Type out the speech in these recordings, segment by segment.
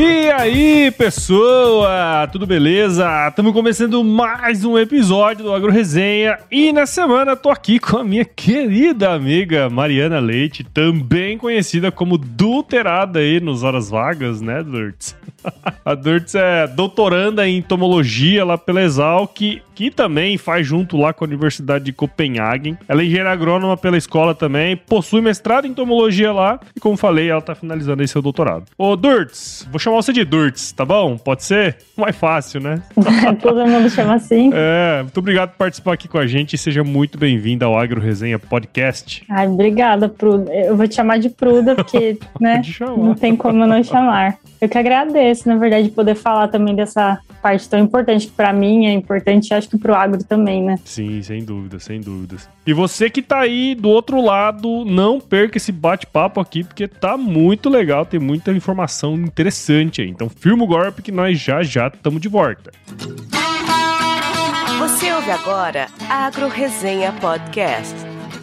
E aí, pessoa, tudo beleza? Estamos começando mais um episódio do Agro Resenha e na semana tô aqui com a minha querida amiga Mariana Leite, também conhecida como Dulterada aí nos horas vagas, né, Durtz? A Durtz é doutoranda em entomologia lá pela Exalc, que também faz junto lá com a Universidade de Copenhagen. Ela é engenheira agrônoma pela escola também, possui mestrado em entomologia lá e, como falei, ela tá finalizando aí seu doutorado. Ô, Durtz, vou chamar você de Durtz, tá bom? Pode ser? Mais fácil, né? Todo mundo chama assim. É, muito obrigado por participar aqui com a gente e seja muito bem-vinda ao Agro Resenha Podcast. Ai, obrigada, Pruda. Eu vou te chamar de Pruda, porque, né, não tem como não chamar. Eu que agradeço, na verdade, poder falar também dessa parte tão importante que para mim é importante, acho que pro agro também, né? Sim, sem dúvida, sem dúvidas. E você que tá aí do outro lado, não perca esse bate-papo aqui, porque tá muito legal, tem muita informação interessante aí. Então firma o golpe que nós já já estamos de volta. Você ouve agora Agro Resenha Podcast.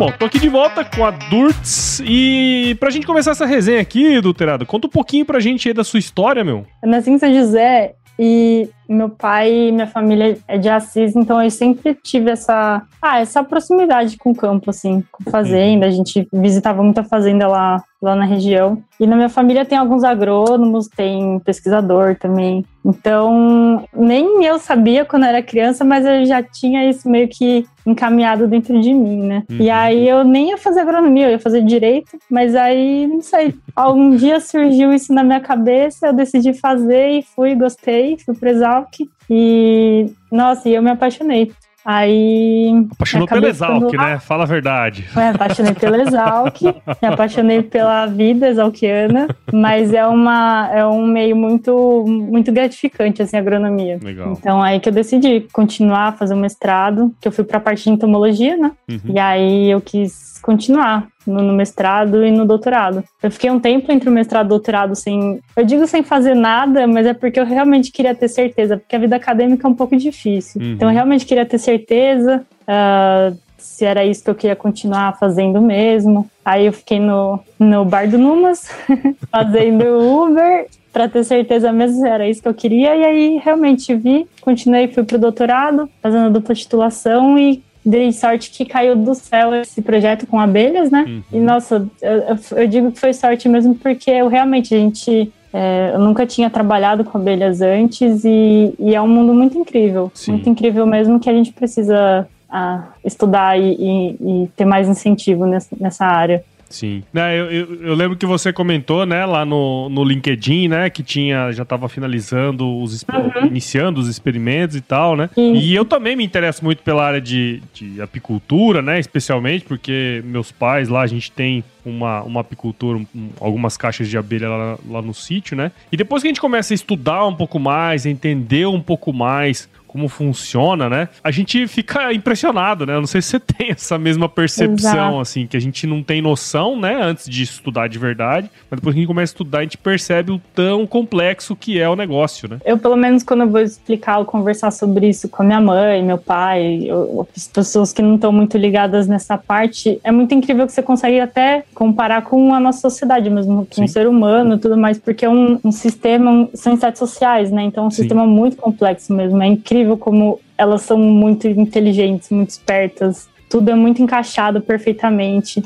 Bom, tô aqui de volta com a Durtz e pra gente começar essa resenha aqui, Doutorado, conta um pouquinho pra gente aí da sua história, meu. Eu nasci em São José e meu pai e minha família é de Assis, então eu sempre tive essa, ah, essa proximidade com o campo, assim, com fazenda. A gente visitava muita fazenda lá, lá na região. E na minha família tem alguns agrônomos, tem pesquisador também. Então, nem eu sabia quando era criança, mas eu já tinha isso meio que encaminhado dentro de mim, né? Uhum. E aí eu nem ia fazer agronomia, eu ia fazer direito, mas aí, não sei, algum dia surgiu isso na minha cabeça, eu decidi fazer e fui, gostei, fui pro Exalc e, nossa, eu me apaixonei. Aí. Apaixonou pela Exalc, né? Fala a verdade. Me apaixonei pela Exalc, me apaixonei pela vida exalquiana, mas é, uma, é um meio muito, muito gratificante, assim, a agronomia. Legal. Então, aí que eu decidi continuar a fazer o mestrado, que eu fui para a parte de entomologia, né? Uhum. E aí eu quis continuar no, no, mestrado e no doutorado. Eu fiquei um tempo entre o mestrado e o doutorado sem. Eu digo sem fazer nada, mas é porque eu realmente queria ter certeza, porque a vida acadêmica é um pouco difícil. Uhum. Então eu realmente queria ter certeza. Uh, se era isso que eu queria continuar fazendo mesmo. Aí eu fiquei no, no bar do Numas, fazendo Uber, para ter certeza mesmo se era isso que eu queria. E aí realmente vi, continuei, fui pro doutorado, fazendo dupla titulação e dei sorte que caiu do céu esse projeto com abelhas, né? Uhum. E nossa, eu, eu, digo que foi sorte mesmo porque eu realmente a gente é, eu nunca tinha trabalhado com abelhas antes e, e é um mundo muito incrível, Sim. muito incrível mesmo que a gente precisa ah, estudar e, e, e, ter mais incentivo nessa, nessa área. Sim. Né, eu, eu, eu, lembro que você comentou, né, lá no, no LinkedIn, né, que tinha, já estava finalizando os, uhum. iniciando os experimentos e tal, né? Sim. E eu também me interesso muito pela área de, de apicultura, né, especialmente porque meus pais lá, a gente tem uma, uma apicultura, um, algumas caixas de abelha lá, lá no sítio, né? E depois que a gente começa a estudar um pouco mais, entender um pouco mais como funciona, né? A gente fica impressionado, né? Eu não sei se você tem essa mesma percepção, Exato. assim, que a gente não tem noção, né, antes de estudar de verdade, mas depois que a gente começa a estudar, a gente percebe o tão complexo que é o negócio, né? Eu, pelo menos, quando eu vou explicar ou conversar sobre isso com a minha mãe, meu pai, eu, as pessoas que não estão muito ligadas nessa parte, é muito incrível que você consegue até comparar com a nossa sociedade mesmo, com o ser humano e tudo mais, porque é um, um sistema, um, são insetos sociais, né? Então é um Sim. sistema muito complexo mesmo, é incrível incrível como elas são muito inteligentes, muito espertas. Tudo é muito encaixado perfeitamente.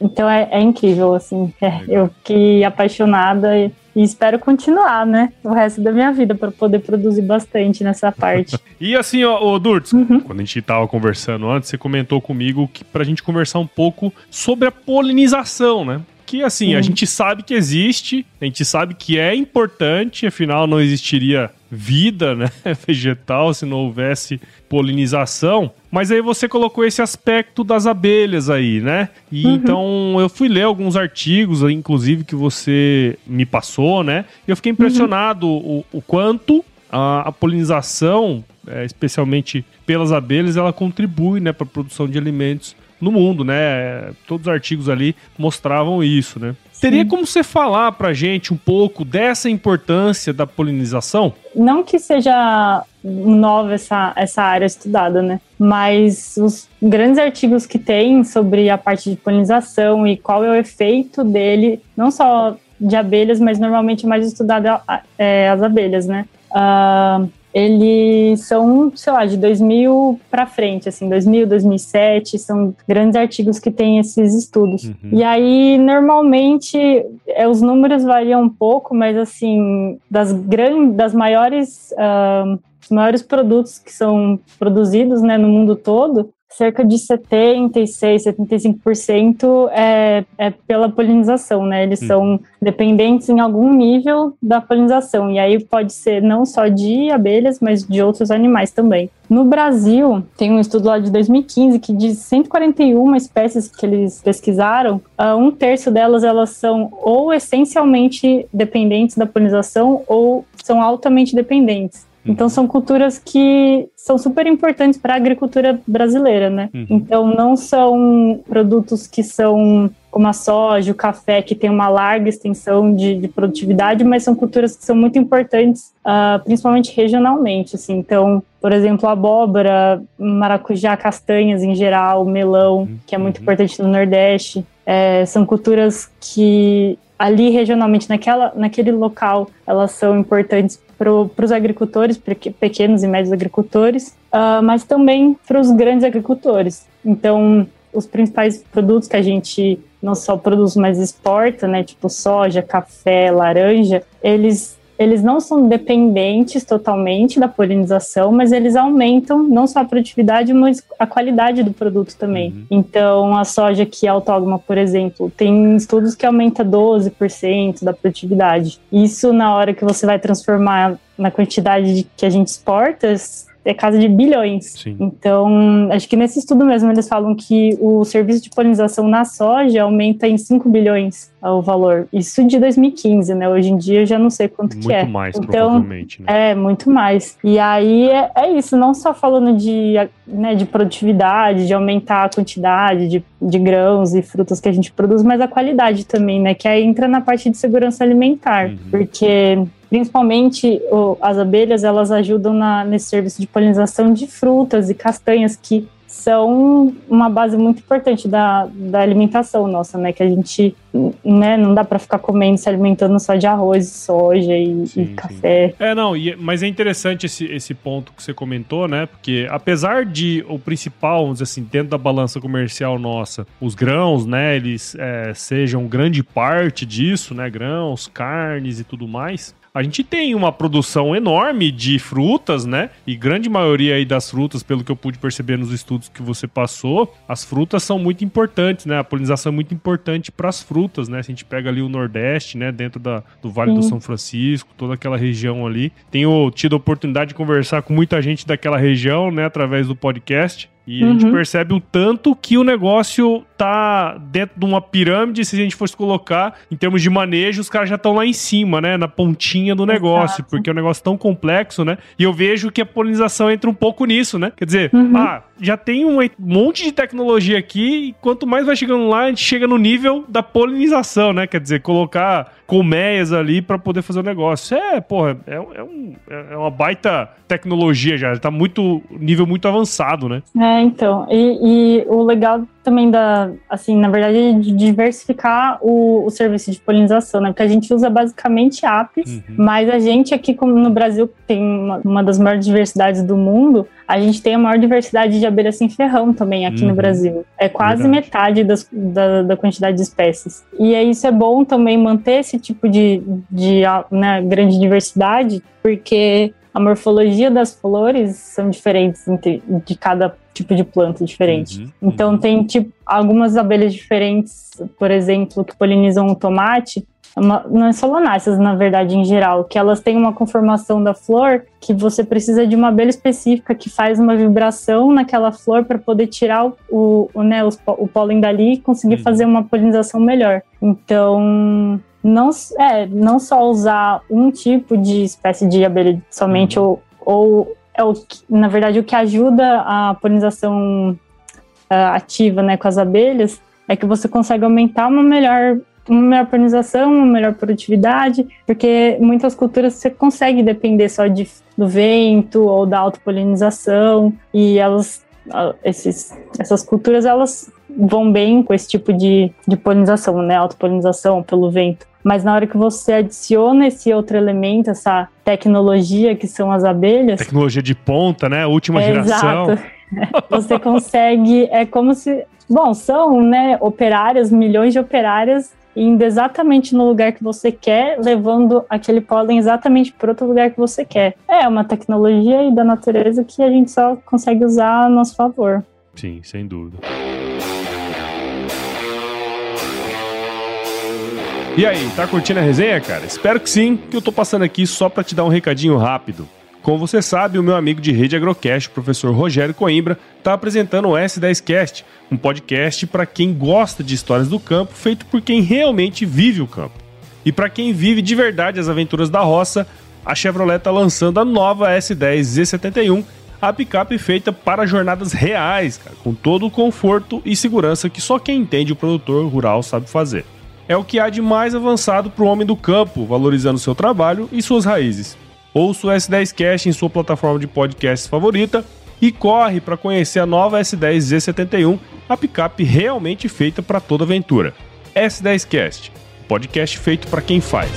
Então é, é incrível, assim. É, eu fiquei apaixonada e, e, espero continuar, né? O resto da minha vida para poder produzir bastante nessa parte. e assim, ó, ô Durtz, uhum. quando a gente tava conversando antes, você comentou comigo que pra gente conversar um pouco sobre a polinização, né? que assim, a gente sabe que existe, a gente sabe que é importante, afinal não existiria vida, né, vegetal se não houvesse polinização. Mas aí você colocou esse aspecto das abelhas aí, né? E uhum. então eu fui ler alguns artigos, inclusive que você me passou, né? E eu fiquei impressionado uhum. o, o, quanto a, a polinização, é, especialmente pelas abelhas, ela contribui, né, para a produção de alimentos no mundo, né? Todos os artigos ali mostravam isso, né? Sim. Teria como você falar pra gente um pouco dessa importância da polinização? Não que seja nova essa, essa área estudada, né? Mas os grandes artigos que tem sobre a parte de polinização e qual é o efeito dele, não só de abelhas, mas normalmente mais estudado é, as abelhas, né? Uh, eles são, sei lá, de 2000 para frente, assim, 2000, 2007, são grandes artigos que têm esses estudos. Uhum. E aí, normalmente, é, os números variam um pouco, mas, assim, das, grandes, das maiores, uh, os maiores produtos que são produzidos, né, no mundo todo, cerca de 76, 75% é, é pela polinização, né? Eles são dependentes em algum nível da polinização. E aí pode ser não só de abelhas, mas de outros animais também. No Brasil, tem um estudo lá de 2015 que diz 141 espécies que eles pesquisaram, uh, um terço delas elas são ou essencialmente dependentes da polinização ou são altamente dependentes. Então são culturas que são super importantes para a agricultura brasileira, né? Uhum. Então não são produtos que são como a soja, o café, que tem uma larga extensão de, de produtividade, mas são culturas que são muito importantes, uh, principalmente regionalmente. Assim. Então, por exemplo, abóbora, maracujá, castanhas em geral, melão, uhum. que é muito uhum. importante no Nordeste. É, são culturas que ali regionalmente, naquela, naquele local, elas são importantes para os agricultores, pequenos e médios agricultores, uh, mas também para os grandes agricultores. Então, os principais produtos que a gente não só produz, mas exporta, né, tipo soja, café, laranja, eles eles não são dependentes totalmente da polinização, mas eles aumentam não só a produtividade, mas a qualidade do produto também. Uhum. Então, a soja que é autógama, por exemplo, tem estudos que aumenta 12% da produtividade. Isso na hora que você vai transformar na quantidade que a gente exporta, é casa de bilhões. Sim. Então, acho que nesse estudo mesmo eles falam que o serviço de polinização na soja aumenta em 5 bilhões o valor. Isso de 2015, né? Hoje em dia eu já não sei quanto muito que é. Muito mais, então, provavelmente, né? É, muito mais. E aí é, é, isso, não só falando de, né, de produtividade, de aumentar a quantidade de, de grãos e frutas que a gente produz, mas a qualidade também, né? Que aí entra na parte de segurança alimentar. Uhum. Porque principalmente o, as abelhas, elas ajudam na, nesse serviço de polinização de frutas e castanhas que são uma base muito importante da, da alimentação nossa, né? Que a gente né, não dá para ficar comendo, se alimentando só de arroz, soja e, sim, e café. Sim. É, não, e, mas é interessante esse, esse ponto que você comentou, né? Porque apesar de o principal, vamos dizer assim, dentro da balança comercial nossa, os grãos, né, eles é, sejam grande parte disso, né? Grãos, carnes e tudo mais a gente tem uma produção enorme de frutas, né? E grande maioria aí das frutas, pelo que eu pude perceber nos estudos que você passou, as frutas são muito importantes, né? A polinização é muito importante para as frutas, né? Se a gente pega ali o Nordeste, né? Dentro da, do Vale Sim. do São Francisco, toda aquela região ali. Tenho tido a oportunidade de conversar com muita gente daquela região, né? Através do podcast. E uhum. a gente uhum. percebe o tanto que o negócio tá dentro de uma pirâmide, se a gente fosse colocar em termos de manejo, os caras já estão lá em cima, né? Na pontinha do negócio, Exato. porque é um negócio tão complexo, né? E eu vejo que a polinização entra um pouco nisso, né? Quer dizer, uhum. ah, já tem um monte de tecnologia aqui, e quanto mais vai chegando lá, a gente chega no nível da polinização, né? Quer dizer, colocar colmeias ali para poder fazer o negócio. É, porra, é, é, um, é uma baita tecnologia já, tá muito, nível muito avançado, né? É, então, e, e o legal também da, assim, na verdade, de diversificar o, o serviço de polinização, né? Porque a gente usa basicamente apps, uhum. mas a gente aqui, como no Brasil tem uma, uma, das maiores diversidades do mundo, a gente tem a maior diversidade de abelhas sem ferrão também aqui uhum. no Brasil. É quase verdade. metade das, da, da, quantidade de espécies. E aí isso é bom também manter esse tipo de, de né, grande diversidade, porque a morfologia das flores são diferentes entre, de cada tipo de planta diferente. Uhum, então uhum. tem tipo algumas abelhas diferentes, por exemplo, que polinizam o tomate, uma, não é solanáceas, na verdade, em geral, que elas têm uma conformação da flor que você precisa de uma abelha específica que faz uma vibração naquela flor para poder tirar o, o, né, os, o pólen dali e conseguir uhum. fazer uma polinização melhor. Então, não, é, não só usar um tipo de espécie de abelha somente, uhum. ou, ou é o que, na verdade, o que ajuda a polinização uh, ativa né, com as abelhas é que você consegue aumentar uma melhor uma melhor polinização, uma melhor produtividade, porque muitas culturas você consegue depender só de, do vento ou da autopolinização e elas esses, essas culturas elas vão bem com esse tipo de, de polinização, né, autopolinização pelo vento. Mas na hora que você adiciona esse outro elemento, essa tecnologia que são as abelhas. Tecnologia de ponta, né? Última é, geração. Exato. Você consegue. É como se. Bom, são né, operárias, milhões de operárias indo exatamente no lugar que você quer, levando aquele pólen exatamente para outro lugar que você quer. É uma tecnologia da natureza que a gente só consegue usar a nosso favor. Sim, sem dúvida. E aí, tá curtindo a resenha, cara? Espero que sim, que eu tô passando aqui só para te dar um recadinho rápido. Como você sabe, o meu amigo de rede Agrocast, o professor Rogério Coimbra, está apresentando o S10Cast, um podcast para quem gosta de histórias do campo, feito por quem realmente vive o campo. E para quem vive de verdade as aventuras da roça, a Chevrolet está lançando a nova S10 Z71, a picape feita para jornadas reais, cara, com todo o conforto e segurança que só quem entende o produtor rural sabe fazer é o que há de mais avançado para o homem do campo, valorizando seu trabalho e suas raízes. Ouça o S10 Cast em sua plataforma de podcast favorita e corre para conhecer a nova S10 Z71, a picape realmente feita para toda aventura. S10 Cast, podcast feito para quem faz.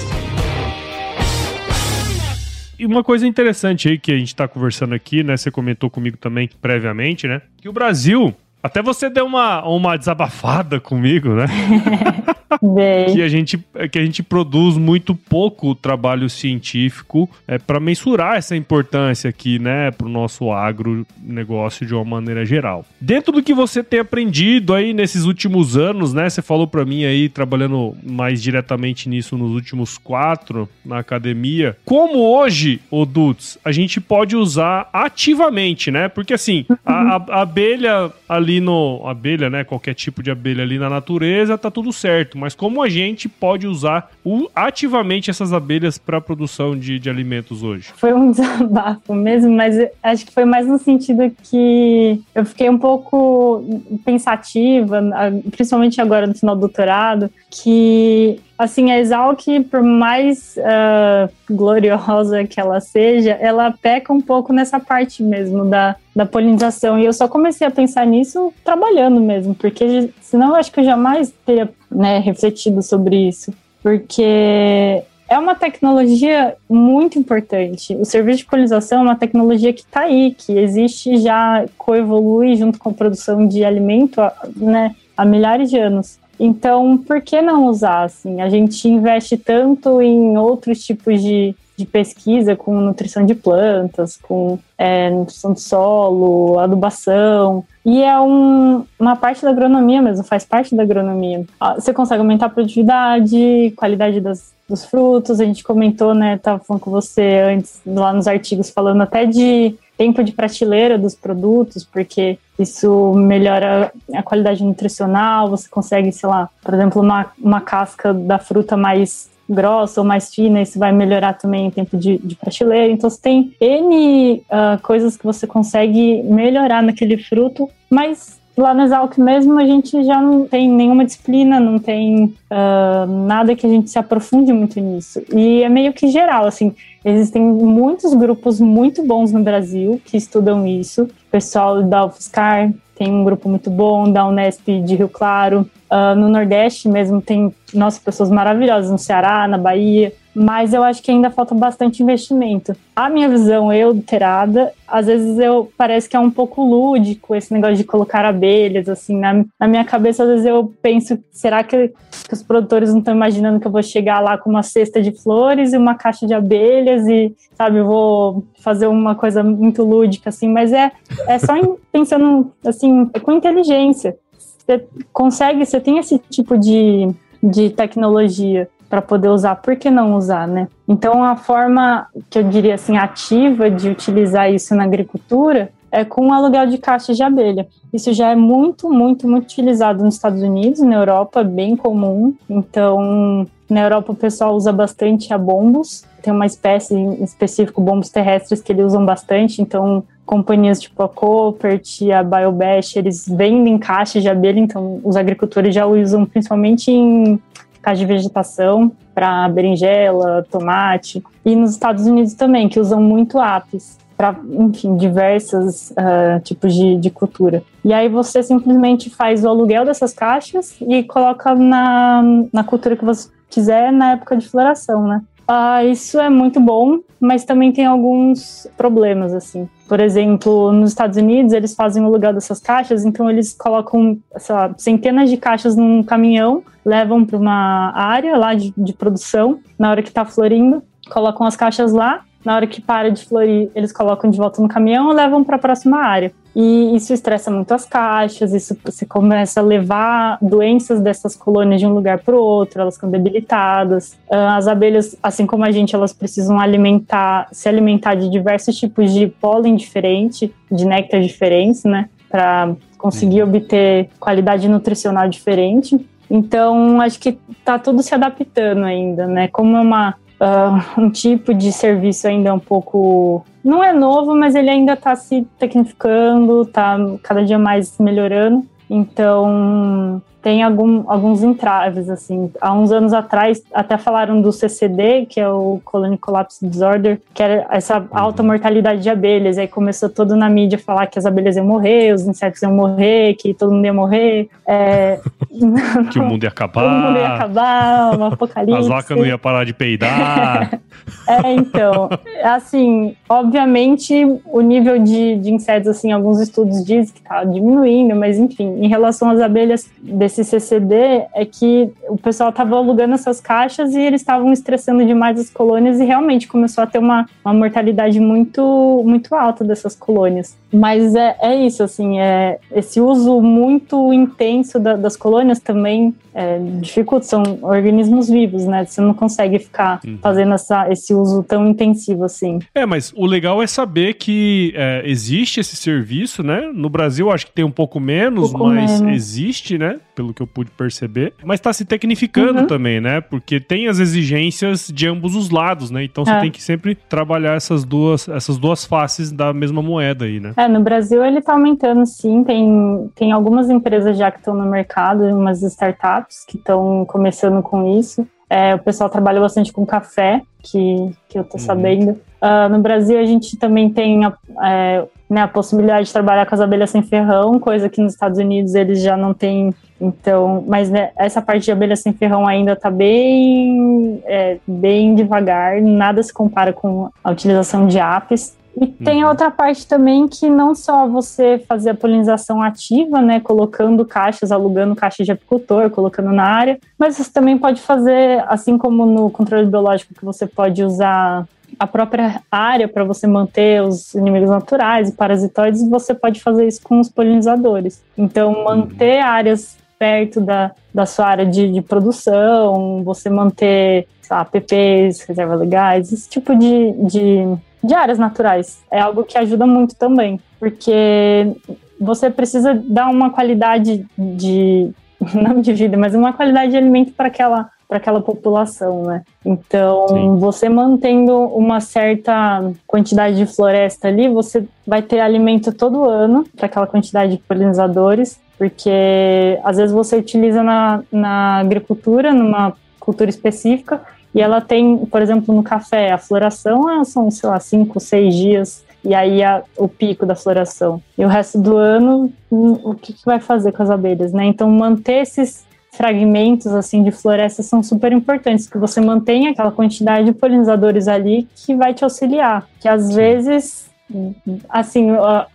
E uma coisa interessante aí que a gente está conversando aqui, né? Você comentou comigo também previamente, né? Que o Brasil até você deu uma, uma desabafada comigo, né? que, a gente, que a gente produz muito pouco trabalho científico é, para mensurar essa importância aqui, né, para o nosso agronegócio de uma maneira geral. Dentro do que você tem aprendido aí nesses últimos anos, né? Você falou para mim aí, trabalhando mais diretamente nisso nos últimos quatro na academia. Como hoje, o Dutz, a gente pode usar ativamente, né? Porque assim, a, a abelha ali ali no abelha, né, qualquer tipo de abelha ali na natureza, tá tudo certo. Mas como a gente pode usar o, ativamente essas abelhas para produção de, de alimentos hoje? Foi um desabafo mesmo, mas acho que foi mais no sentido que eu fiquei um pouco pensativa, principalmente agora no final do doutorado, que assim, a Exalc, por mais uh, gloriosa que ela seja, ela peca um pouco nessa parte mesmo da, da polinização. E eu só comecei a pensar nisso trabalhando mesmo, porque senão eu acho que eu jamais teria né, refletido sobre isso. Porque é uma tecnologia muito importante. O serviço de polinização é uma tecnologia que está aí, que existe já, coevolui junto com a produção de alimento né, há milhares de anos. Então, por que não usar? Assim? A gente investe tanto em outros tipos de, de pesquisa com nutrição de plantas, com é, nutrição do solo, adubação. E é um, uma parte da agronomia mesmo, faz parte da agronomia. Ah, você consegue aumentar a produtividade, qualidade das, dos frutos. A gente comentou, né? Tava falando com você antes, lá nos artigos, falando até de tempo de prateleira dos produtos, porque isso melhora a qualidade nutricional, você consegue, sei lá, por exemplo, uma, uma casca da fruta mais grossa ou mais fina, isso vai melhorar também o tempo de, de prateleira. Então, você tem N uh, coisas que você consegue melhorar naquele fruto, mas lá no Exalc mesmo a gente já não tem nenhuma disciplina, não tem uh, nada que a gente se aprofunde muito nisso. E é meio que geral, assim, existem muitos grupos muito bons no Brasil que estudam isso. O pessoal da UFSCar tem um grupo muito bom, da Unesp de Rio Claro. Uh, no Nordeste mesmo tem, nossas pessoas maravilhosas, no Ceará, na Bahia mas eu acho que ainda falta bastante investimento. A minha visão, eu, terada, às vezes eu parece que é um pouco lúdico esse negócio de colocar abelhas, assim, na, na minha cabeça, às vezes eu penso, será que, que os produtores não estão imaginando que eu vou chegar lá com uma cesta de flores e uma caixa de abelhas e, sabe, vou fazer uma coisa muito lúdica, assim, mas é, é só pensando, assim, com inteligência. Você consegue, você tem esse tipo de, de tecnologia para poder usar, por que não usar, né? Então, a forma que eu diria assim ativa de utilizar isso na agricultura é com aluguel de caixas de abelha. Isso já é muito, muito, muito utilizado nos Estados Unidos, na Europa, bem comum. Então, na Europa o pessoal usa bastante a bombos. Tem uma espécie em específico, bombos terrestres, que eles usam bastante. Então, companhias tipo a Coopert e a Biobash, eles vendem caixas de abelha. Então, os agricultores já usam principalmente em caixa de vegetação para berinjela, tomate. E nos Estados Unidos também, que usam muito apis para, enfim, diversos uh, tipos de, de cultura. E aí você simplesmente faz o aluguel dessas caixas e coloca na, na cultura que você quiser na época de floração, né? Ah, isso é muito bom, mas também tem alguns problemas, assim. Por exemplo, nos Estados Unidos, eles fazem o lugar dessas caixas, então eles colocam, lá, centenas de caixas num caminhão, levam para uma área lá de, de produção, na hora que está florindo, colocam as caixas lá, na hora que para de florir, eles colocam de volta no caminhão e levam para a próxima área. E isso estressa muito as caixas, isso você começa a levar doenças dessas colônias de um lugar para o outro, elas ficam debilitadas. Ah, as abelhas, assim como a gente, elas precisam alimentar, se alimentar de diversos tipos de pólen diferente, de néctar diferentes, né, para conseguir uhum. obter qualidade nutricional diferente. Então, acho que está tudo se adaptando ainda, né? Como é uma uh, um tipo de serviço ainda um pouco. Não é novo, mas ele ainda está se tecnificando, está cada dia mais melhorando. Então, tem algum, alguns entraves, assim. Há uns anos atrás, até falaram do CCD, que é o Colony Collapse Disorder, que era essa alta mortalidade de abelhas. Aí começou todo na mídia falar que as abelhas iam morrer, os insetos iam morrer, que todo mundo ia morrer. É... que o mundo ia acabar. o mundo ia acabar, um apocalipse. As vacas não iam parar de peidar. é, então. Assim, obviamente, o nível de, de insetos, assim, alguns estudos dizem que tá diminuindo, mas enfim, em relação às abelhas, desse CCD é que o pessoal estava alugando essas caixas e eles estavam estressando demais as colônias e realmente começou a ter uma, uma mortalidade muito, muito alta dessas colônias. Mas é, é isso, assim, é, esse uso muito intenso da, das colônias também é, dificulta, são organismos vivos, né? Você não consegue ficar uhum. fazendo essa, esse uso tão intensivo assim. É, mas o legal é saber que é, existe esse serviço, né? No Brasil acho que tem um pouco menos, um pouco mas menos. existe, né? Pelo que eu pude perceber. Mas está se tecnificando uhum. também, né? Porque tem as exigências de ambos os lados, né? Então você é. tem que sempre trabalhar essas duas, essas duas faces da mesma moeda aí, né? É, no Brasil ele está aumentando sim, tem, tem algumas empresas já que estão no mercado, umas startups que estão começando com isso. É, o pessoal trabalha bastante com café, que, que eu tô uhum. sabendo. Uh, no Brasil a gente também tem a, é, né, a possibilidade de trabalhar com as abelhas sem ferrão, coisa que nos Estados Unidos eles já não têm. Então, mas né, essa parte de abelha sem ferrão ainda está bem, é, bem devagar, nada se compara com a utilização de apes. E tem uhum. outra parte também que não só você fazer a polinização ativa, né, colocando caixas, alugando caixas de apicultor, colocando na área, mas você também pode fazer, assim como no controle biológico, que você pode usar a própria área para você manter os inimigos naturais e parasitoides, você pode fazer isso com os polinizadores. Então, manter áreas perto da, da sua área de, de produção, você manter lá, PPs, reservas legais, esse tipo de, de, de áreas naturais. É algo que ajuda muito também, porque você precisa dar uma qualidade de, não de vida, mas uma qualidade de alimento para aquela para aquela população, né? Então, Sim. você mantendo uma certa quantidade de floresta ali, você vai ter alimento todo ano para aquela quantidade de polinizadores, porque às vezes você utiliza na, na agricultura, numa cultura específica, e ela tem, por exemplo, no café, a floração são, sei lá, cinco, seis dias e aí a, o pico da floração. E o resto do ano, hum, o que, que, vai fazer com as abelhas, né? Então, manter esses fragmentos assim de floresta são super importantes, que você mantenha aquela quantidade de polinizadores ali que vai te auxiliar. Que às vezes, assim,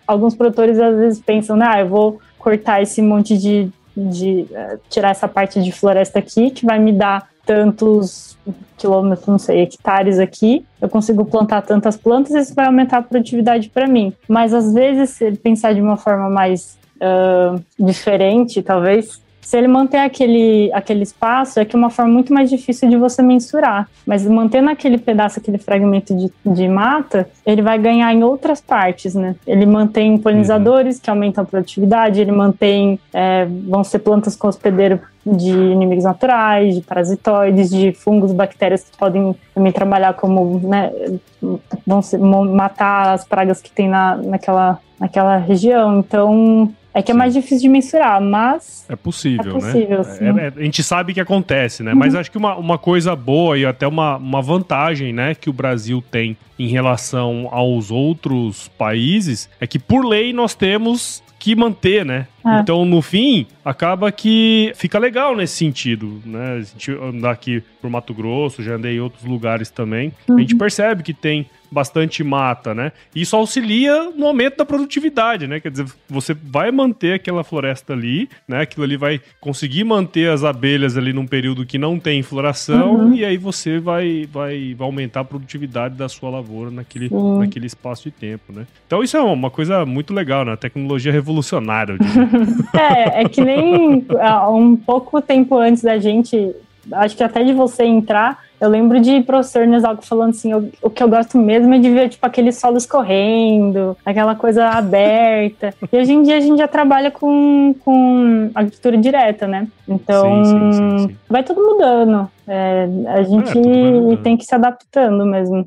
alguns produtores às vezes pensam, ah, eu vou cortar esse monte de, de uh, tirar essa parte de floresta aqui que vai me dar tantos quilômetros, não sei, hectares aqui, eu consigo plantar tantas plantas, isso vai aumentar a produtividade para mim. Mas às vezes, se pensar de uma forma mais uh, diferente, talvez, se ele manter aquele, aquele espaço, é que é uma forma muito mais difícil de você mensurar. Mas mantendo aquele pedaço, aquele fragmento de, de mata, ele vai ganhar em outras partes, né? Ele mantém polinizadores uhum. que aumentam a produtividade, ele mantém. É, vão ser plantas com hospedeiro de inimigos naturais, de parasitoides, de fungos, bactérias que podem também trabalhar como, né, vão ser, matar as pragas que tem na, naquela, naquela região. Então, é que é mais difícil de mensurar, mas. É possível, é possível né? É, é, a gente sabe que acontece, né? Uhum. Mas acho que uma, uma coisa boa e até uma, uma vantagem, né, que o Brasil tem em relação aos outros países é que, por lei, nós temos que manter, né? É. Então, no fim, acaba que fica legal nesse sentido, né? A gente andar aqui por Mato Grosso, já andei em outros lugares também, uhum. a gente uhum. percebe que tem bastante mata, né? Isso auxilia no aumento da produtividade, né? Quer dizer, você vai manter aquela floresta ali, né? Aquilo ali vai conseguir manter as abelhas ali num período que não tem floração uhum. e aí você vai, vai, vai aumentar a produtividade da sua lavoura naquele, naquele espaço de tempo, né? Então isso é uma coisa muito legal, né? Tecnologia revolucionária. é, é que nem um pouco tempo antes da gente, acho que até de você entrar, eu lembro de professor Nesalco falando assim, eu, o que eu gosto mesmo é de ver, tipo, aqueles solos correndo, aquela coisa aberta. E hoje em dia a gente já trabalha com, com agricultura direta, né? Então, sim, sim, sim, vai tudo mudando. É, a gente é, tem que se adaptando mesmo.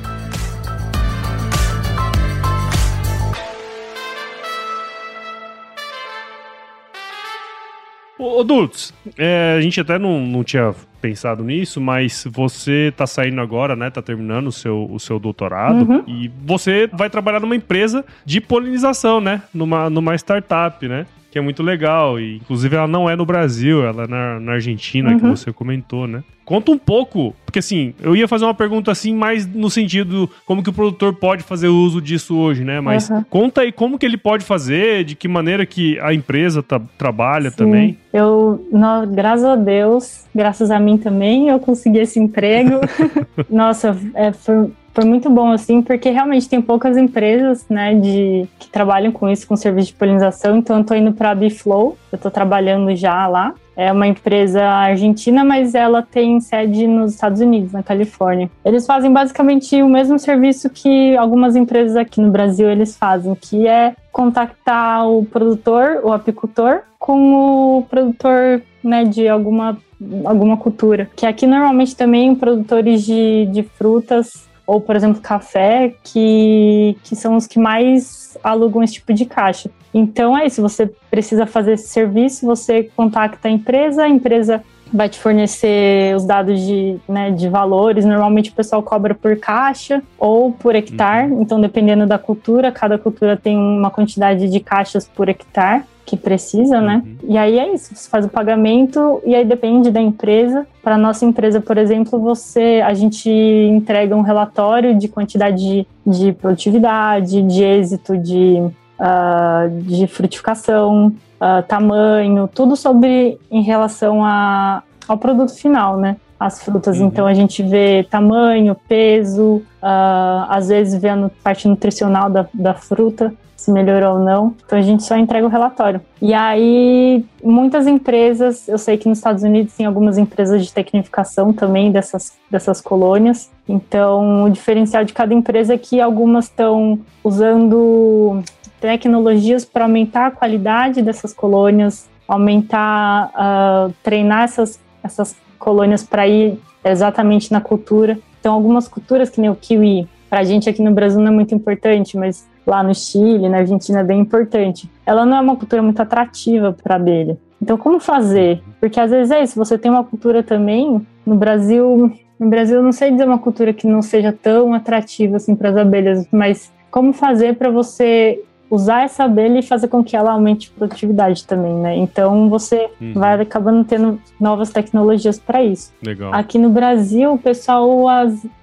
Ô, Dutz, é, a gente até não, não tinha pensado nisso, mas você tá saindo agora, né? Tá terminando o seu, o seu doutorado uhum. e você vai trabalhar numa empresa de polinização, né? Numa, numa startup, né? Que é muito legal. E, inclusive, ela não é no Brasil, ela é na, na Argentina, uhum. que você comentou, né? Conta um pouco, porque assim, eu ia fazer uma pergunta assim, mais no sentido como que o produtor pode fazer uso disso hoje, né? Mas uhum. conta aí como que ele pode fazer, de que maneira que a empresa tá, trabalha Sim. também. Eu, graças a Deus, graças a mim também, eu consegui esse emprego. Nossa, é, foi, foi muito bom, assim, porque realmente tem poucas empresas, né, de, que trabalham com isso, com serviço de polinização. Então, eu tô indo para a Biflow, eu tô trabalhando já lá. é uma empresa argentina, mas ela tem sede nos Estados Unidos, na Califórnia. Eles fazem basicamente o mesmo serviço que algumas empresas aqui no Brasil eles fazem, que é contactar o produtor, o apicultor, com o produtor né, de alguma, alguma cultura. Que aqui normalmente também produtores de, de frutas ou, por exemplo, café, que, que são os que mais alugam esse tipo de caixa. Então é isso, você precisa fazer esse serviço, você contacta a empresa, a empresa vai te fornecer os dados de, né, de valores. Normalmente o pessoal cobra por caixa ou por hectare, uhum. então dependendo da cultura, cada cultura tem uma quantidade de caixas por hectare que precisa, né? Uhum. E aí é isso, você faz o pagamento e aí depende da empresa. Para nossa empresa, por exemplo, você a gente entrega um relatório de quantidade de, de produtividade, de êxito, de, uh, de frutificação, uh, tamanho, tudo sobre em relação a, ao produto final, né? As frutas. Uhum. Então a gente vê tamanho, peso, uh, às vezes vê a parte nutricional da, da fruta se melhorou ou não. Então a gente só entrega o relatório. E aí, muitas empresas, eu sei que nos Estados Unidos tem algumas empresas de tecnificação também dessas, dessas colônias. Então, o diferencial de cada empresa é que algumas estão usando tecnologias para aumentar a qualidade dessas colônias, aumentar, uh, treinar essas, essas colônias para ir exatamente na cultura. Então, algumas culturas, que nem o kiwi, para a gente aqui no Brasil não é muito importante, mas lá no Chile, na Argentina é bem importante. Ela não é uma cultura muito atrativa para abelha. Então, como fazer? Porque às vezes é isso, você tem uma cultura também, no Brasil, no Brasil eu não sei dizer uma cultura que não seja tão atrativa assim para as abelhas, mas como fazer para você usar essa abelha e fazer com que ela aumente a produtividade também, né? Então você uhum. vai acabando tendo novas tecnologias para isso. Legal. Aqui no Brasil, o pessoal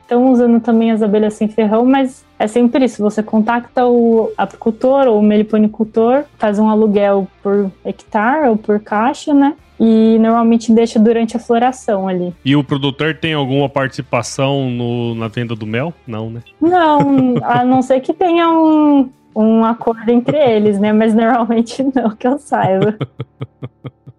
estão usando também as abelhas sem ferrão, mas é sempre isso. Você contacta o apicultor ou o meliponicultor, faz um aluguel por hectare ou por caixa, né? e normalmente deixa durante a floração ali. E o produtor tem alguma participação no, na venda do mel? Não, né? Não, a não ser que tenha um, um acordo entre eles, né? Mas normalmente não, que eu saiba.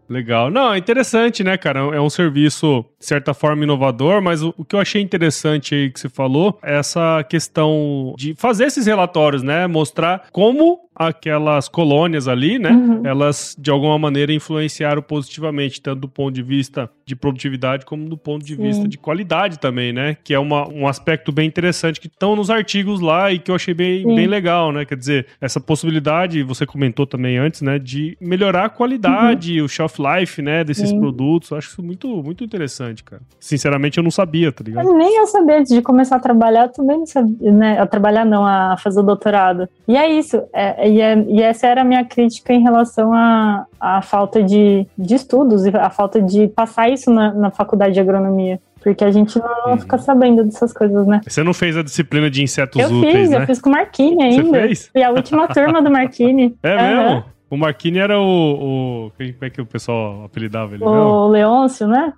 Legal. Não, é interessante, né, cara? É um serviço, de certa forma, inovador, mas o, que eu achei interessante aí que você falou é essa questão de fazer esses relatórios, né? Mostrar como aquelas colônias ali, né? Uhum. Elas de alguma maneira influenciaram positivamente, tanto do ponto de vista de produtividade como do ponto de Sim. vista de qualidade também, né? Que é uma, um aspecto bem interessante que estão nos artigos lá e que eu achei bem, bem legal, né? Quer dizer, essa possibilidade, você comentou também antes, né? De melhorar a qualidade, uhum. o shelf life, né? Desses Sim. produtos. Eu acho isso muito, muito interessante, cara. Sinceramente, eu não sabia, tá ligado? nem eu sabia antes de começar a trabalhar, eu também não sabia, né? A trabalhar não, a fazer o doutorado. E é isso. É, e, é, e essa era a minha crítica em relação à, à falta de, de estudos e a falta de passar isso na, na faculdade de agronomia. Porque a gente não uhum. fica sabendo dessas coisas, né? Você não fez a disciplina de insetos eu úteis, fiz, né? Eu fiz com o Marquini ainda. Você fez? Fui a última turma do Marquini. É uhum. mesmo? O Marquini era o, o. Como é que o pessoal apelidava ele? O mesmo? Leôncio, né?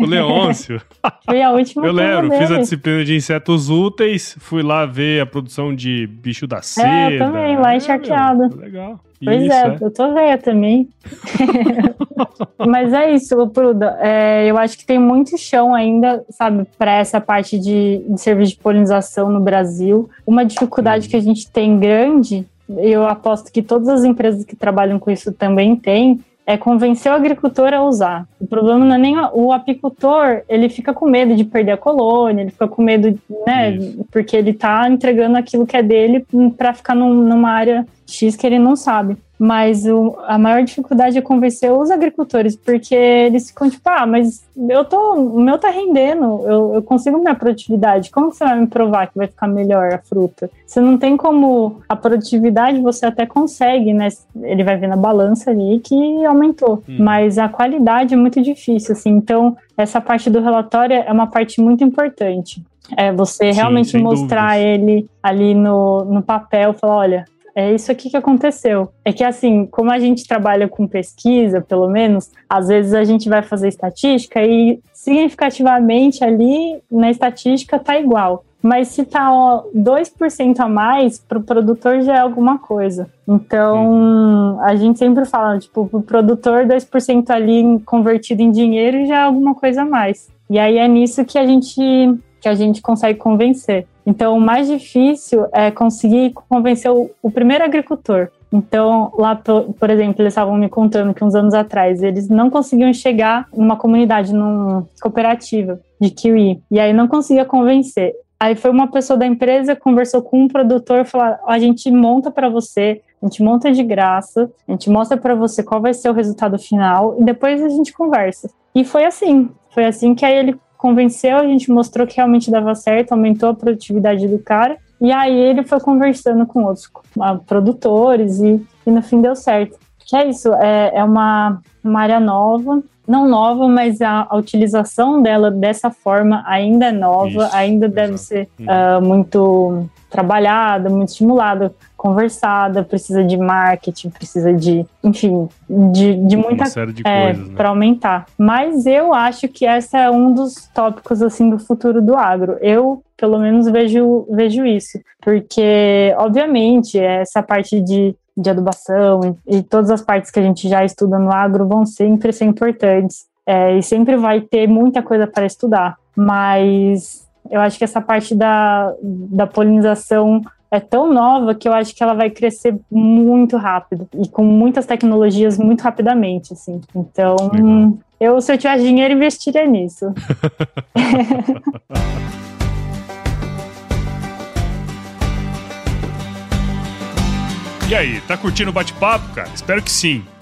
O Leôncio. Fui a última Eu lembro, fiz a disciplina de insetos úteis, fui lá ver a produção de bicho da seda. É, eu também, lá encharqueado. É, legal. Pois isso, é, é, eu tô velha também. Mas é isso, Pruda. É, eu acho que tem muito chão ainda, sabe, para essa parte de, de serviço de polinização no Brasil. Uma dificuldade hum. que a gente tem grande eu aposto que todas as empresas que trabalham com isso também têm, é convencer o agricultor a usar. O problema não é nem o apicultor, ele fica com medo de perder a colônia, ele fica com medo, né, isso. porque ele está entregando aquilo que é dele para ficar num, numa área X que ele não sabe. Mas o, a maior dificuldade é convencer os agricultores, porque eles ficam tipo, ah, mas eu tô, o meu tá rendendo, eu, eu consigo minha produtividade. Como você vai me provar que vai ficar melhor a fruta? Você não tem como. A produtividade você até consegue, né? Ele vai ver na balança ali que aumentou. Hum. Mas a qualidade é muito difícil, assim. Então, essa parte do relatório é uma parte muito importante. É você realmente mostrar dúvidas. ele ali no, no papel, falar, olha, é isso aqui que aconteceu. É que assim, como a gente trabalha com pesquisa, pelo menos, às vezes a gente vai fazer estatística e significativamente ali na estatística tá igual. Mas se tá ó, 2% a mais, para o produtor já é alguma coisa. Então, a gente sempre fala, tipo, o produtor 2% ali convertido em dinheiro já é alguma coisa a mais. E aí é nisso que a gente que a gente consegue convencer. Então, o mais difícil é conseguir convencer o, o primeiro agricultor. Então, lá, por, por, exemplo, eles estavam me contando que uns anos atrás eles não conseguiam chegar numa comunidade, numa cooperativa de kiwi. E aí não conseguia convencer. Aí foi uma pessoa da empresa, conversou com um produtor, falou: a gente monta para você, a gente monta de graça, a gente mostra para você qual vai ser o resultado final e depois a gente conversa. E foi assim, foi assim que aí ele convenceu, a gente mostrou que realmente dava certo, aumentou a produtividade do cara. E aí ele foi conversando com outros produtores e, e no fim deu certo. Que é isso, é, é uma, uma área nova, não nova, mas a, a, utilização dela dessa forma ainda é nova, Isso, ainda deve ser uh, muito trabalhada, muito estimulada, conversada, precisa de marketing, precisa de, enfim, de, de muita série de é, coisas, né? para aumentar. Mas eu acho que esse é um dos tópicos assim do futuro do agro. Eu pelo menos vejo vejo isso, porque obviamente essa parte de de adubação e, e, todas as partes que a gente já estuda no agro vão sempre ser importantes é, e sempre vai ter muita coisa para estudar, mas eu acho que essa parte da, da polinização é tão nova que eu acho que ela vai crescer muito rápido e com muitas tecnologias muito rapidamente, assim. Então, eu se eu tivesse dinheiro investiria nisso. E aí, tá curtindo o bate-papo, cara? Espero que sim.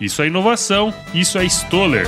Isso é inovação, isso é Stoller.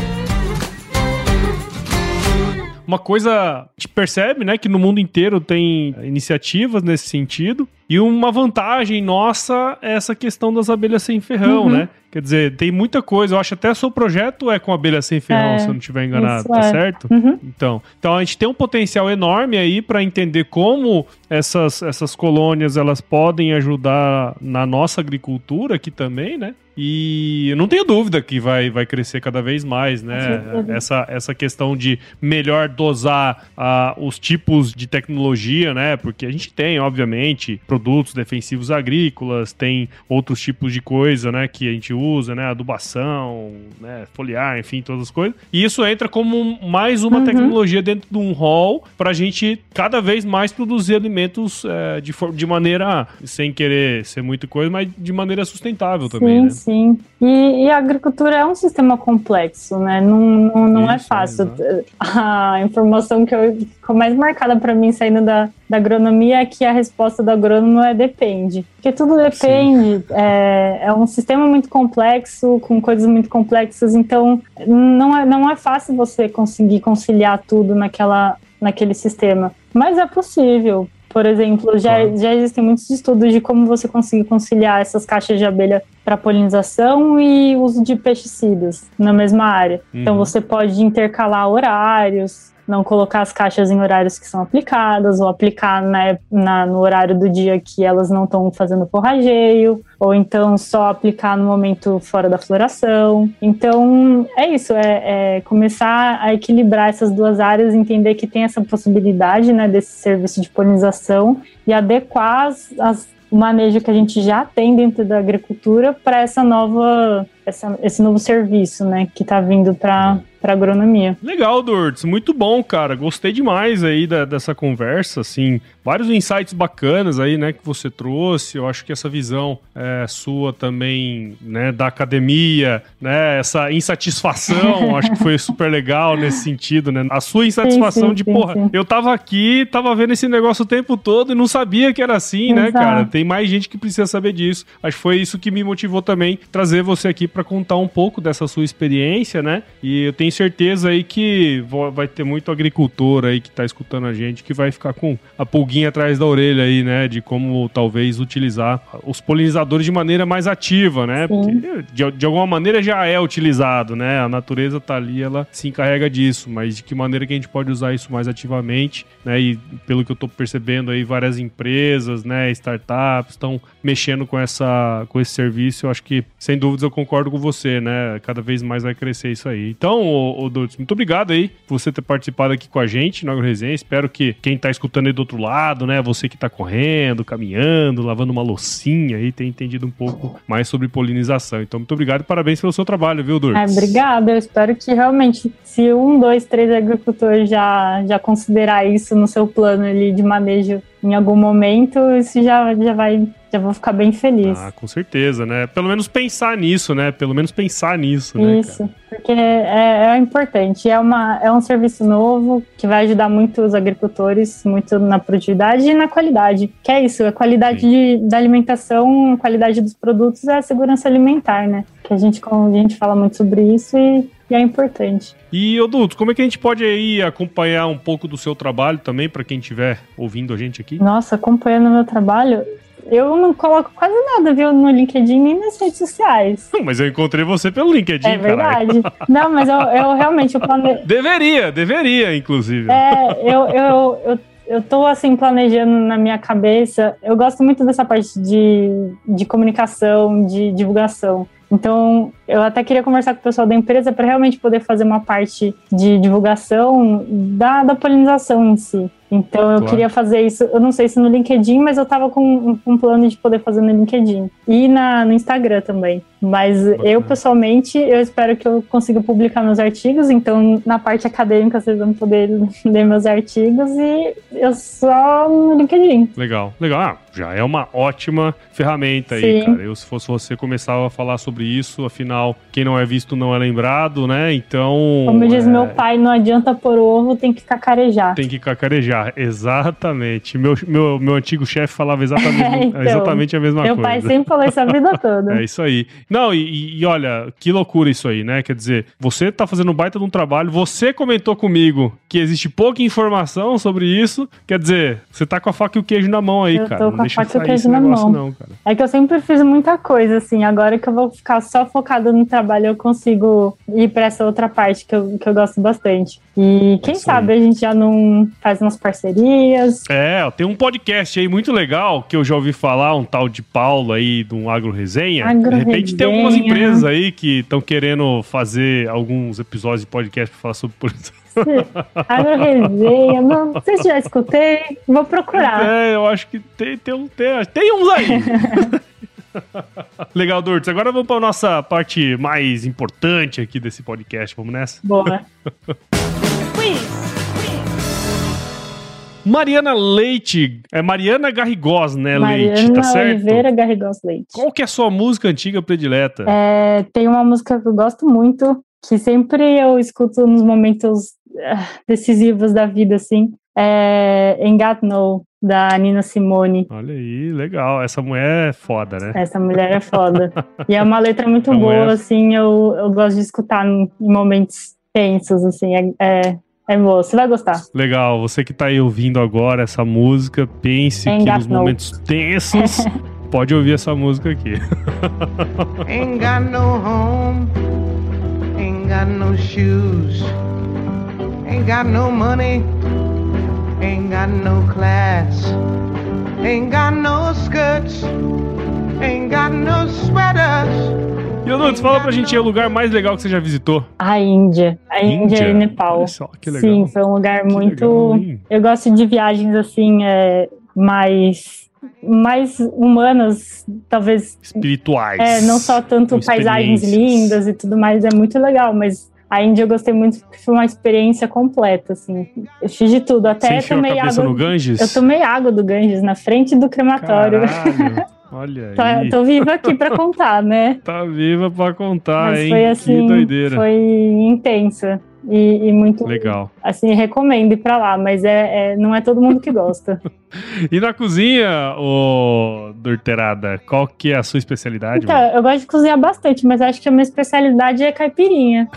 Uma coisa a gente percebe, né, que no mundo inteiro tem iniciativas nesse sentido. E uma vantagem nossa é essa questão das abelhas sem ferrão, uhum. né? Quer dizer, tem muita coisa. Eu acho até o seu projeto é com abelha sem ferrão, é, se eu não estiver enganado, tá é. certo? Uhum. Então, então a gente tem um potencial enorme aí para entender como essas, essas colônias elas podem ajudar na nossa agricultura aqui também, né? E eu não tenho dúvida que vai, vai crescer cada vez mais, né? Essa, essa questão de melhor dosar uh, os tipos de tecnologia, né? Porque a gente tem, obviamente, produtos defensivos agrícolas, tem outros tipos de coisa, né, que a gente usa, né, adubação, né, foliar, enfim, todas as coisas. E isso entra como mais uma uhum. tecnologia dentro de um hall para a gente cada vez mais produzir alimentos é, de, de maneira, sem querer ser muito coisa, mas de maneira sustentável também, sim, né? Sim, e, e, a agricultura é um sistema complexo, né? Não, não, não é isso, é fácil. É a informação que eu ficou mais marcada para mim saindo da, da agronomia é que a resposta do agrônomo é depende. Porque tudo depende. É, é, um sistema muito complexo, com coisas muito complexas, então não é, não é fácil você conseguir conciliar tudo naquela, naquele sistema. Mas é possível. Por exemplo, já, já existem muitos estudos de como você conseguir conciliar essas caixas de abelha para polinização e uso de pesticidas na mesma área. Então, uhum. Então, você pode intercalar horários, não colocar as caixas em horários que são aplicadas, ou aplicar né, na, no horário do dia que elas não estão fazendo forrageio, ou então só aplicar no momento fora da floração. Então, é isso, é, é começar a equilibrar essas duas áreas, entender que tem essa possibilidade né, desse serviço de polinização e adequar as, as o manejo que a gente já tem dentro da agricultura para essa nova essa, esse novo serviço, né, que está vindo para para agronomia. Legal, Durdes, muito bom, cara. Gostei demais aí da, dessa conversa, assim, vários insights bacanas aí, né, que você trouxe. Eu acho que essa visão é, sua também, né, da academia, né, essa insatisfação, acho que foi super legal nesse sentido, né? A sua insatisfação sim, sim, de, sim, porra, eu tava aqui, tava vendo esse negócio o tempo todo e não sabia que era assim, né, Exato. né, cara? Tem mais gente que precisa saber disso. Acho que foi isso que me motivou também trazer você aqui para contar um pouco dessa sua experiência, né? E eu tenho certeza aí que vai ter muito agricultor aí que tá escutando a gente que vai ficar com a pulguinha atrás da orelha aí, né? De como talvez utilizar os polinizadores de maneira mais ativa, né? Porque de, de alguma maneira já é utilizado, né? A natureza tá ali, ela se encarrega disso, mas de que maneira que a gente pode usar isso mais ativamente, né? E pelo que eu tô percebendo aí, várias empresas, né? Startups estão mexendo com essa com esse serviço. Eu acho que, sem dúvidas, eu concordo com você, né? Cada vez mais vai crescer isso aí. Então, ô, ô Dudes, muito obrigado aí por você ter participado aqui com a gente no AgroResenha. Espero que quem tá escutando aí do outro lado, né? Você que tá correndo, caminhando, lavando uma loucinha aí, tenha entendido um pouco mais sobre polinização. Então, muito obrigado e parabéns pelo seu trabalho, viu, Dudes? É, obrigada. Eu espero que realmente, se um, dois, três agricultores já, já considerar isso no seu plano ali de manejo em algum momento, isso já, já vai já vou ficar bem feliz. Ah, com certeza, né? Pelo menos pensar nisso, né? Pelo menos pensar nisso, né? Isso, porque é, é, importante. É, uma, é um serviço novo que vai ajudar muito os agricultores, muito na produtividade e na qualidade. Que é isso, a qualidade de, da alimentação, a qualidade dos produtos é a segurança alimentar, né? Que a gente, a gente fala muito sobre isso e e é importante. E, Oduto, como é que a gente pode aí acompanhar um pouco do seu trabalho também, para quem estiver ouvindo a gente aqui? Nossa, acompanhando o meu trabalho, eu não coloco quase nada, viu, no LinkedIn nem nas redes sociais. Não, mas eu encontrei você pelo LinkedIn, É verdade. Caralho. Não, mas eu, eu realmente... Eu plane... Deveria, deveria, inclusive. É, eu, eu, eu, eu tô, assim, planejando na minha cabeça. Eu gosto muito dessa parte de, de comunicação, de divulgação. Então, eu até queria conversar com o pessoal da empresa para realmente poder fazer uma parte de divulgação da, da polinização em si. Então eu claro. queria fazer isso, eu não sei se no LinkedIn, mas eu tava com um, plano de poder fazer no LinkedIn. E na, no Instagram também. Mas Bacana. eu, pessoalmente, eu espero que eu consiga publicar meus artigos. Então, na parte acadêmica, vocês vão poder ler meus artigos e eu só no LinkedIn. Legal, legal. Ah, já é uma ótima ferramenta aí, Sim. cara. Eu, se fosse você, começava a falar sobre isso. Afinal, quem não é visto não é lembrado, né? Então. Como diz é... meu pai, não adianta pôr ovo, tem que cacarejar. Tem que cacarejar, exatamente. Meu, meu, meu antigo chefe falava exatamente, é, então, exatamente a mesma meu coisa. Meu pai sempre falou isso a vida toda. é isso aí. Não, e, e, olha, que loucura isso aí, né? Quer dizer, você tá fazendo um baita de um trabalho, você comentou comigo que existe pouca informação sobre isso. Quer dizer, você tá com a faca e o queijo na mão aí, eu cara. Tô com a faca e o queijo na mão. Não. É que eu sempre fiz muita coisa, assim. Agora que eu vou ficar só focada no trabalho, eu consigo ir para essa outra parte que eu, que eu gosto bastante. E quem sabe a gente já não faz umas parcerias. É, tem um podcast aí muito legal que eu já ouvi falar, um tal de Paulo aí, de um Agro Resenha. Agro de repente tem algumas empresas aí que estão querendo fazer alguns episódios de podcast para falar sobre Agro Resenha, não, não sei se já escutei, vou procurar. É, eu acho que tem, tem, tem, tem uns aí. Legal, Durtes. Agora vamos para a nossa parte mais importante aqui desse podcast. Vamos nessa? Boa. Mariana Leite, é Mariana Garrigós, né, Mariana Leite, tá certo? Mariana Garrigós Leite. Qual que é a sua música antiga predileta? É, tem uma música que eu gosto muito, que sempre eu escuto nos momentos uh, decisivos da vida, assim, é Engatno, da Nina Simone. Olha aí, legal. Essa mulher é foda, né? Essa mulher é foda. e é uma letra muito boa, mulher... assim, eu, eu gosto de escutar em momentos tensos, assim, é, é é boa, você vai gostar. Legal, você que tá aí ouvindo agora essa música, pense Ain't que nos no. momentos tensos pode ouvir essa música aqui. Ain't got no home, ain't got no shoes, ain't got no money, ain't got no class, ain't got no skirts, ain't got no sweaters. E Nunes, fala pra gente aí o lugar mais legal que você já visitou. A Índia. A Índia, Índia e Nepal. Olha só, que legal. Sim, foi um lugar que muito. Legal, eu gosto de viagens assim, é, mais mais humanas, talvez espirituais. É, não só tanto paisagens lindas e tudo mais, é muito legal, mas A Índia eu gostei muito porque foi uma experiência completa, assim. Eu fiz de tudo, até Você tomei a água. no Ganges? Eu tomei água do Ganges na frente do crematório. Olha aí. tô, tô viva aqui para contar, né? Tá viva para contar, Mas hein? Foi assim, que doideira. Foi intensa. E, e, muito legal. Assim, recomendo ir pra lá, mas é, é, não é todo mundo que gosta. e na cozinha, ô Dorterada, qual que é a sua especialidade? Então, mano? eu gosto de cozinhar bastante, mas acho que a minha especialidade é caipirinha.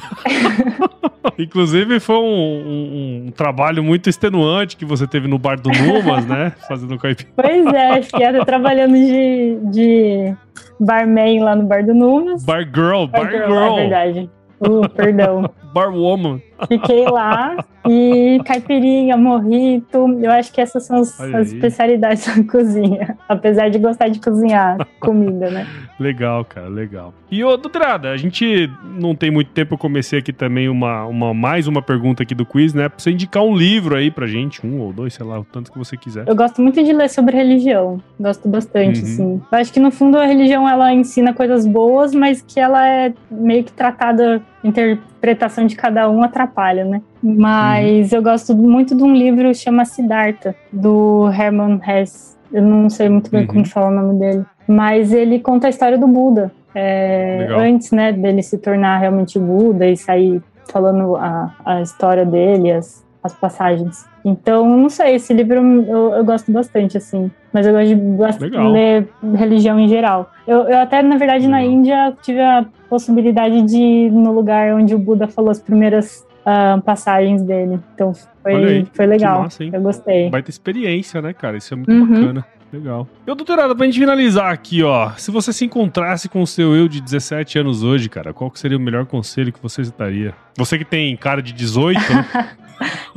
Inclusive, foi um, um, um, trabalho muito extenuante que você teve no bar do Numas, né? Fazendo caipirinha. Pois é, fiquei trabalhando de, de barman lá no bar do Numas. Bar girl, bar, bar girl. girl. É verdade. Uh, perdão. Barwoman. Fiquei lá e caipirinha, morrito. Eu acho que essas são as, as especialidades da cozinha. Apesar de gostar de cozinhar comida, né? Legal, cara, legal. E, ô, Doutorada, a gente não tem muito tempo, eu comecei aqui também uma, uma, mais uma pergunta aqui do quiz, né? Pra você indicar um livro aí pra gente, um ou dois, sei lá, o tanto que você quiser. Eu gosto muito de ler sobre religião. Gosto bastante, uhum. assim. Eu acho que, no fundo, a religião, ela ensina coisas boas, mas que ela é meio que tratada interpretação de cada um atrapalha, né? Mas uhum. eu gosto muito de um livro que chama Siddhartha, do Hermann Hesse. Eu não sei muito bem uhum. como falar o nome dele. Mas ele conta a história do Buda. É, antes, né, dele se tornar realmente Buda e sair falando a, a história dele, as, as passagens. Então, não sei, esse livro eu, eu gosto bastante, assim. Mas eu gosto de ler religião em geral. Eu, eu até, na verdade, Legal. na Índia tive a possibilidade de ir no lugar onde o Buda falou as primeiras uh, passagens dele. Então foi, aí, foi legal. Massa, eu gostei. Baita experiência, né, cara? Isso é muito uhum. bacana. Legal. Eu, doutorada, pra gente finalizar aqui, ó. Se você se encontrasse com o seu eu de 17 anos hoje, cara, qual seria o melhor conselho que você daria? Você que tem cara de 18, né?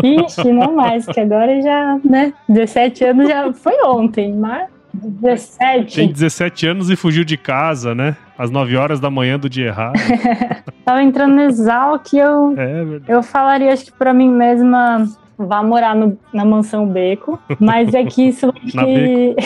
Ixi, não mais, que agora já, né? 17 anos já foi ontem, mas 17. Tem 17 anos e fugiu de casa, né? Às 9 horas da manhã do dia errado. Tava entrando no Exal que eu, é, eu falaria, acho que pra mim mesma, vá morar no, na mansão Beco, mas é que isso vai te,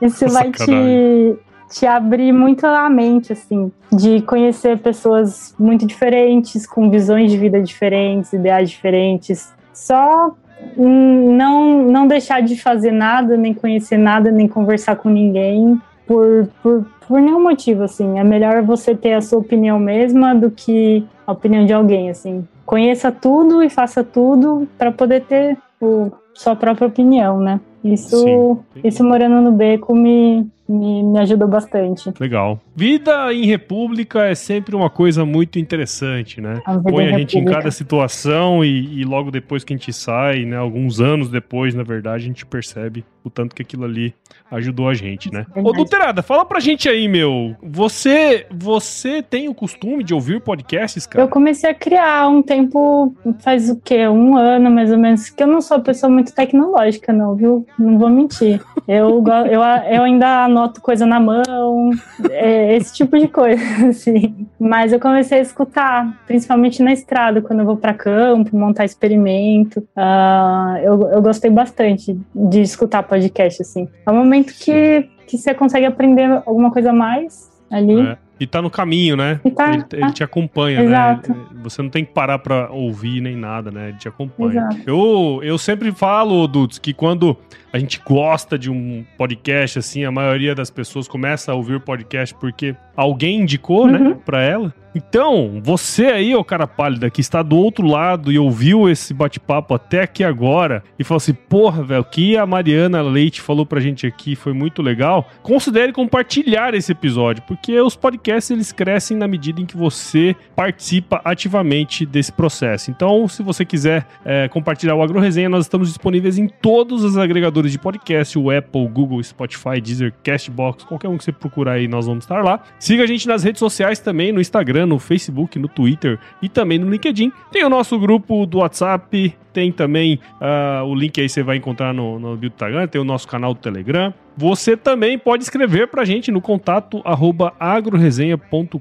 isso vai te, te abrir muito a mente, assim, de conhecer pessoas muito diferentes, com visões de vida diferentes, ideais diferentes. Só não, não deixar de fazer nada, nem conhecer nada, nem conversar com ninguém, por, por, por nenhum motivo, assim. É melhor você ter a sua opinião mesma do que a opinião de alguém, assim conheça tudo e faça tudo para poder ter o, sua própria opinião, né? Isso, isso morando no beco me, me, me ajudou bastante. Legal. Vida em república é sempre uma coisa muito interessante, né? A Põe a gente em cada situação e, e, logo depois que a gente sai, né? Alguns anos depois, na verdade, a gente percebe o tanto que aquilo ali ajudou a gente, né? Ô, Doutorada, fala pra gente aí, meu. Você, você tem o costume de ouvir podcasts, cara? Eu comecei a criar um tempo, faz o quê? Um ano, mais ou menos, que eu não sou uma pessoa muito tecnológica, não, viu? Não vou mentir. Eu, eu, eu ainda anoto coisa na mão, é, esse tipo de coisa, assim. Mas eu comecei a escutar, principalmente na estrada, quando eu vou para campo, montar experimento. Uh, eu, eu gostei bastante de escutar podcast, assim. É um momento que, que você consegue aprender alguma coisa mais ali. É. E tá no caminho, né? Tá, ele, ele, te acompanha, Exato. né? Você não tem que parar pra ouvir nem nada, né? Ele te acompanha. Eu, eu sempre falo, Dudes, que quando a gente gosta de um podcast, assim, a maioria das pessoas começa a ouvir o podcast porque alguém indicou, né, uhum. né, pra ela. Então, você aí, ô cara pálida, que está do outro lado e ouviu esse bate-papo até aqui agora e falou assim: porra, velho, o que a Mariana Leite falou pra gente aqui foi muito legal. Considere compartilhar esse episódio, porque os podcasts eles crescem na medida em que você participa ativamente desse processo. Então, se você quiser é, compartilhar o Agro Resenha, nós estamos disponíveis em todos os agregadores de podcast: o Apple, Google, Spotify, Deezer, Castbox, qualquer um que você procurar aí, nós vamos estar lá. Siga a gente nas redes sociais também, no Instagram Instagram, no Facebook, no Twitter e também no LinkedIn. Tem o nosso grupo do WhatsApp, tem também uh, o link aí você vai encontrar no, no Instagram, tem o nosso canal do Telegram. Você também pode escrever pra gente no contato arroba agroresenha.com.br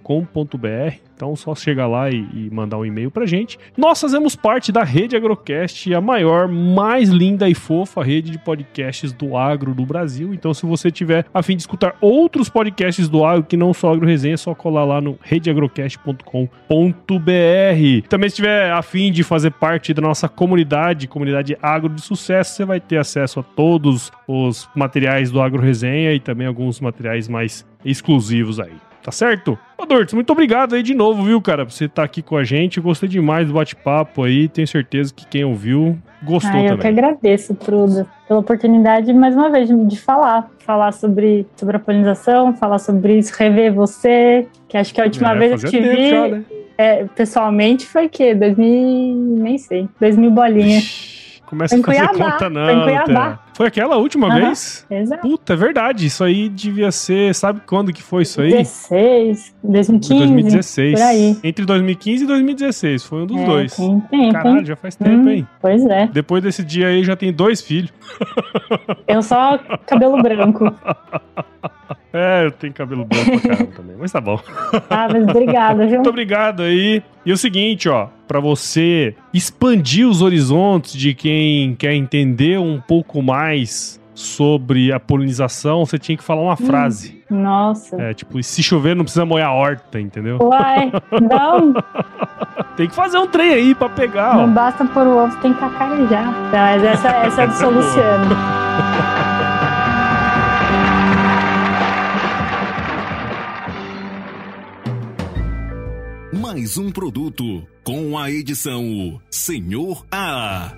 Então só chegar lá e, e mandar um e-mail pra gente. Nós fazemos parte da Rede Agrocast, a maior, mais linda e fofa rede de podcasts do agro do Brasil. Então se você tiver a fim de escutar outros podcasts do agro que não só Agro Resenha, é só colar lá no redeagrocast.com.br. Também se tiver a fim de fazer parte da nossa comunidade, comunidade agro de sucesso, você vai ter acesso a todos os materiais do Agro Resenha e também alguns materiais mais exclusivos aí. Tá certo? Ô, Dortz, muito obrigado aí de novo, viu, cara, por você estar tá aqui com a gente. Eu gostei demais do bate-papo aí. Tenho certeza que quem ouviu gostou ah, eu também. Eu que agradeço, Truda, pela oportunidade, mais uma vez, de falar. Falar sobre, sobre a polinização, falar sobre isso, rever você, que acho que a última é, vez que eu te vi já, né? é, pessoalmente foi o quê? 2000, nem sei, 2000 bolinhas. Começa a fazer Cuiabá, conta, não. Foi, foi aquela última uhum, vez? Exato. Puta, é verdade. Isso aí devia ser. Sabe quando que foi isso aí? 2016, 2015. 2016. Por aí. Entre 2015 e 2016. Foi um dos é, dois. Tem tempo. Caralho, já faz tempo, hum, hein? Pois é. Depois desse dia aí já tem dois filhos. Eu só cabelo branco. É, eu tenho cabelo branco pra caramba também, mas tá bom. Ah, mas obrigada, viu? Muito obrigado aí. E o seguinte, ó, para você expandir os horizontes de quem quer entender um pouco mais sobre a polinização, você tinha que falar uma hum, frase. Nossa. É, tipo, se chover não precisa molhar a horta, entendeu? Uai, não. tem que fazer um trem aí pra pegar, Não ó. basta pôr o ovo, tem que acarejar. Mas essa, essa é do Soluciano. mais um produto com a edição Senhor A.